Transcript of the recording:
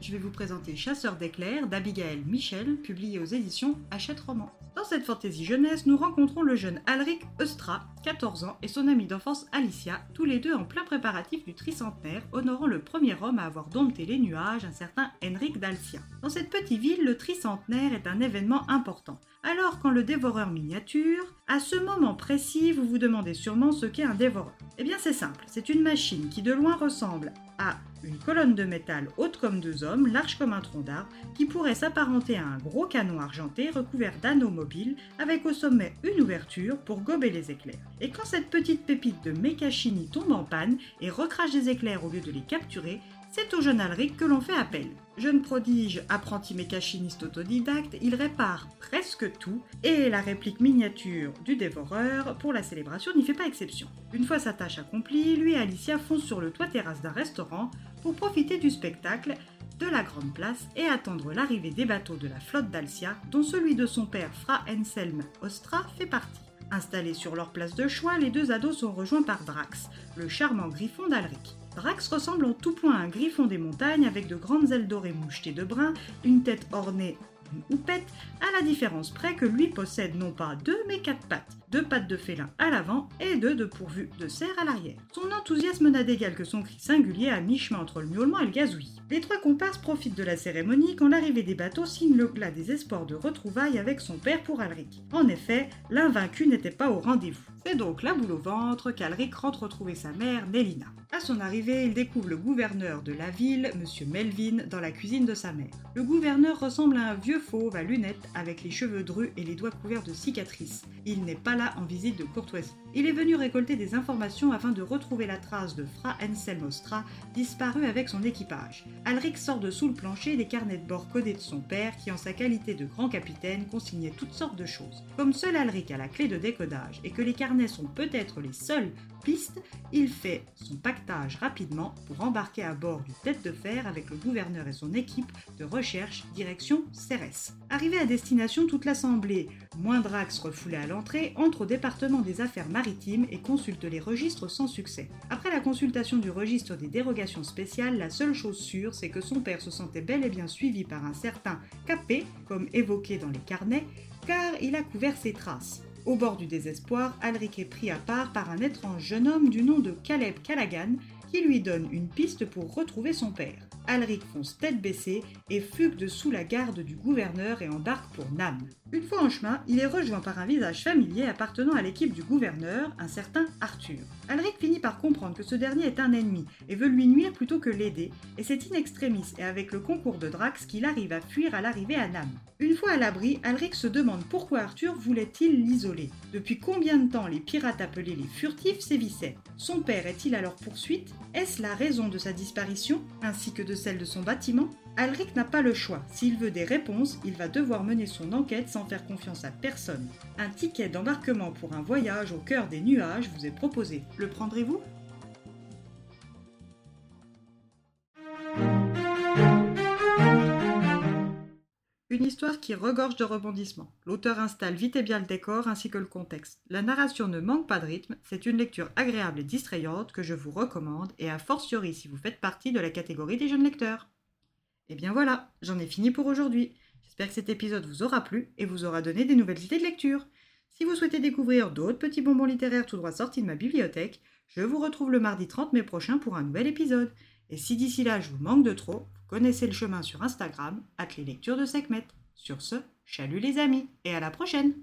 Je vais vous présenter Chasseur d'éclairs d'Abigail Michel, publié aux éditions Hachette Roman. Dans cette fantaisie jeunesse, nous rencontrons le jeune Alric Eustra, 14 ans, et son amie d'enfance Alicia, tous les deux en plein préparatif du tricentenaire, honorant le premier homme à avoir dompté les nuages, un certain Henrik d'Alcia. Dans cette petite ville, le tricentenaire est un événement important. Alors, quand le dévoreur miniature, à ce moment précis, vous vous demandez sûrement ce qu'est un dévoreur. Eh bien, c'est simple, c'est une machine qui de loin ressemble à une colonne de métal haute comme deux hommes, large comme un tronc d'arbre, qui pourrait s'apparenter à un gros canon argenté recouvert d'anneaux mobiles, avec au sommet une ouverture pour gober les éclairs. Et quand cette petite pépite de Mekashini tombe en panne et recrache des éclairs au lieu de les capturer, c'est au jeune Alric que l'on fait appel. Jeune prodige, apprenti mécachiniste autodidacte, il répare presque tout et la réplique miniature du dévoreur pour la célébration n'y fait pas exception. Une fois sa tâche accomplie, lui et Alicia foncent sur le toit terrasse d'un restaurant pour profiter du spectacle de la grande place et attendre l'arrivée des bateaux de la flotte d'Alcia, dont celui de son père Fra Enselm Ostra fait partie. Installés sur leur place de choix, les deux ados sont rejoints par Drax, le charmant griffon d'Alric. Drax ressemble en tout point à un griffon des montagnes avec de grandes ailes dorées mouchetées de brun, une tête ornée d'une houppette, à la différence près que lui possède non pas deux mais quatre pattes, deux pattes de félin à l'avant et deux de pourvu de cerf à l'arrière. Son enthousiasme n'a d'égal que son cri singulier à mi-chemin entre le miaulement et le gazouillis. Les trois comparses profitent de la cérémonie quand l'arrivée des bateaux signe le glas des espoirs de retrouvailles avec son père pour Alric. En effet, l'invaincu n'était pas au rendez-vous. C'est donc la boule au ventre qu'Alric rentre retrouver sa mère, Nélina. À son arrivée, il découvre le gouverneur de la ville, M. Melvin, dans la cuisine de sa mère. Le gouverneur ressemble à un vieux fauve à lunettes avec les cheveux drus et les doigts couverts de cicatrices. Il n'est pas là en visite de courtoisie. Il est venu récolter des informations afin de retrouver la trace de Fra Anselm Ostra, disparu avec son équipage. Alric sort de sous le plancher des carnets de bord codés de son père qui, en sa qualité de grand capitaine, consignait toutes sortes de choses. Comme seul Alric a la clé de décodage et que les carnets sont peut-être les seules il fait son pactage rapidement pour embarquer à bord du tête de fer avec le gouverneur et son équipe de recherche direction Cérès. Arrivé à destination, toute l'assemblée, moins Drax refoulé à l'entrée, entre au département des affaires maritimes et consulte les registres sans succès. Après la consultation du registre des dérogations spéciales, la seule chose sûre, c'est que son père se sentait bel et bien suivi par un certain Capé, comme évoqué dans les carnets, car il a couvert ses traces. Au bord du désespoir, Alric est pris à part par un étrange jeune homme du nom de Caleb Callaghan qui lui donne une piste pour retrouver son père. Alric fonce tête baissée et fugue de sous la garde du gouverneur et embarque pour Nam. Une fois en chemin, il est rejoint par un visage familier appartenant à l'équipe du gouverneur, un certain Arthur. Alric finit par comprendre que ce dernier est un ennemi et veut lui nuire plutôt que l'aider, et c'est in extremis et avec le concours de Drax qu'il arrive à fuir à l'arrivée à Nam. Une fois à l'abri, Alric se demande pourquoi Arthur voulait-il l'isoler. Depuis combien de temps les pirates appelés les furtifs sévissaient Son père est-il à leur poursuite? Est-ce la raison de sa disparition, ainsi que de celle de son bâtiment? Alric n'a pas le choix. S'il veut des réponses, il va devoir mener son enquête sans faire confiance à personne. Un ticket d'embarquement pour un voyage au cœur des nuages vous est proposé. Le prendrez-vous? Histoire qui regorge de rebondissements. L'auteur installe vite et bien le décor ainsi que le contexte. La narration ne manque pas de rythme, c'est une lecture agréable et distrayante que je vous recommande et a fortiori si vous faites partie de la catégorie des jeunes lecteurs. Et bien voilà, j'en ai fini pour aujourd'hui. J'espère que cet épisode vous aura plu et vous aura donné des nouvelles idées de lecture. Si vous souhaitez découvrir d'autres petits bonbons littéraires tout droit sortis de ma bibliothèque, je vous retrouve le mardi 30 mai prochain pour un nouvel épisode. Et si d'ici là je vous manque de trop, connaissez le chemin sur Instagram, at les lectures de Sekhmet. Sur ce, chalut les amis, et à la prochaine